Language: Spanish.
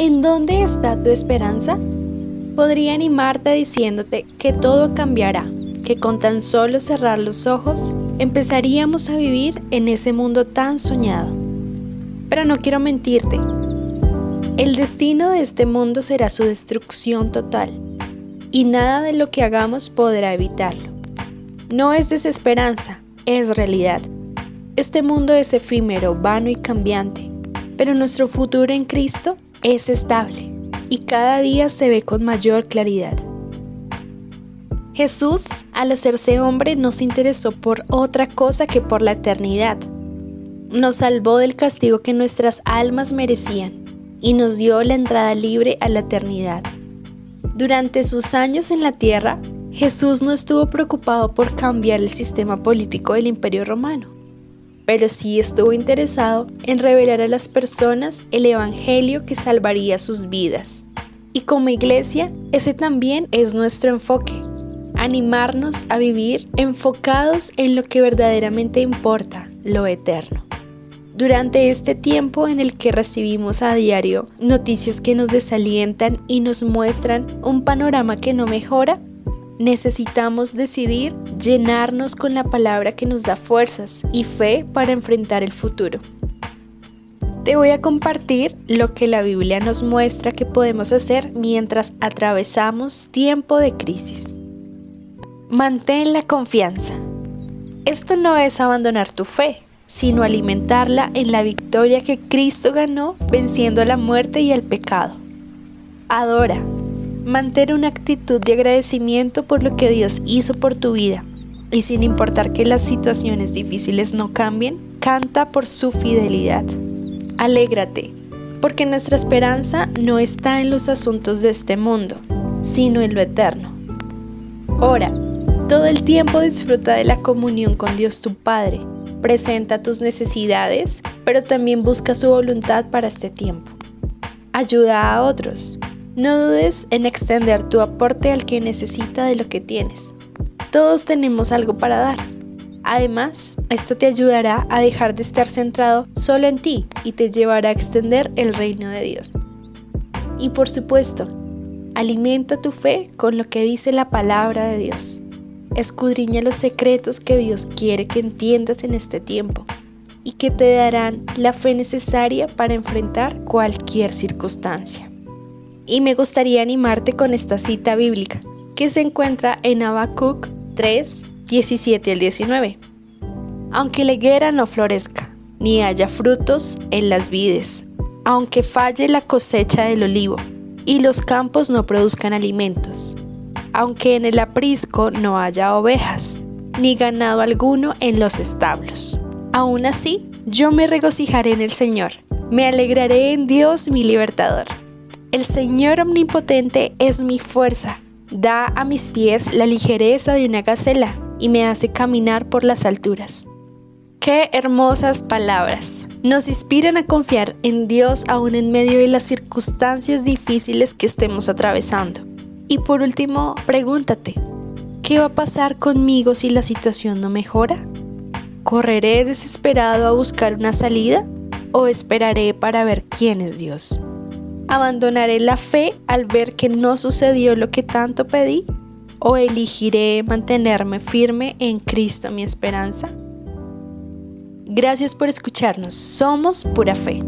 ¿En dónde está tu esperanza? Podría animarte diciéndote que todo cambiará, que con tan solo cerrar los ojos empezaríamos a vivir en ese mundo tan soñado. Pero no quiero mentirte. El destino de este mundo será su destrucción total, y nada de lo que hagamos podrá evitarlo. No es desesperanza, es realidad. Este mundo es efímero, vano y cambiante, pero nuestro futuro en Cristo es estable y cada día se ve con mayor claridad. Jesús, al hacerse hombre, no se interesó por otra cosa que por la eternidad. Nos salvó del castigo que nuestras almas merecían y nos dio la entrada libre a la eternidad. Durante sus años en la tierra, Jesús no estuvo preocupado por cambiar el sistema político del Imperio Romano, pero sí estuvo interesado en revelar a las personas el Evangelio que salvaría sus vidas. Y como iglesia, ese también es nuestro enfoque animarnos a vivir enfocados en lo que verdaderamente importa, lo eterno. Durante este tiempo en el que recibimos a diario noticias que nos desalientan y nos muestran un panorama que no mejora, necesitamos decidir llenarnos con la palabra que nos da fuerzas y fe para enfrentar el futuro. Te voy a compartir lo que la Biblia nos muestra que podemos hacer mientras atravesamos tiempo de crisis. Mantén la confianza. Esto no es abandonar tu fe, sino alimentarla en la victoria que Cristo ganó venciendo la muerte y al pecado. Adora. Mantén una actitud de agradecimiento por lo que Dios hizo por tu vida. Y sin importar que las situaciones difíciles no cambien, canta por su fidelidad. Alégrate, porque nuestra esperanza no está en los asuntos de este mundo, sino en lo eterno. Ora todo el tiempo disfruta de la comunión con Dios tu Padre. Presenta tus necesidades, pero también busca su voluntad para este tiempo. Ayuda a otros. No dudes en extender tu aporte al que necesita de lo que tienes. Todos tenemos algo para dar. Además, esto te ayudará a dejar de estar centrado solo en ti y te llevará a extender el reino de Dios. Y por supuesto, alimenta tu fe con lo que dice la palabra de Dios. Escudriña los secretos que Dios quiere que entiendas en este tiempo y que te darán la fe necesaria para enfrentar cualquier circunstancia. Y me gustaría animarte con esta cita bíblica que se encuentra en Habacuc 3, 17 al 19. Aunque la higuera no florezca, ni haya frutos en las vides, aunque falle la cosecha del olivo, y los campos no produzcan alimentos, aunque en el aprisco no haya ovejas, ni ganado alguno en los establos. Aún así, yo me regocijaré en el Señor, me alegraré en Dios mi libertador. El Señor omnipotente es mi fuerza, da a mis pies la ligereza de una gacela y me hace caminar por las alturas. Qué hermosas palabras. Nos inspiran a confiar en Dios aún en medio de las circunstancias difíciles que estemos atravesando. Y por último, pregúntate, ¿qué va a pasar conmigo si la situación no mejora? ¿Correré desesperado a buscar una salida o esperaré para ver quién es Dios? ¿Abandonaré la fe al ver que no sucedió lo que tanto pedí? ¿O elegiré mantenerme firme en Cristo mi esperanza? Gracias por escucharnos. Somos pura fe.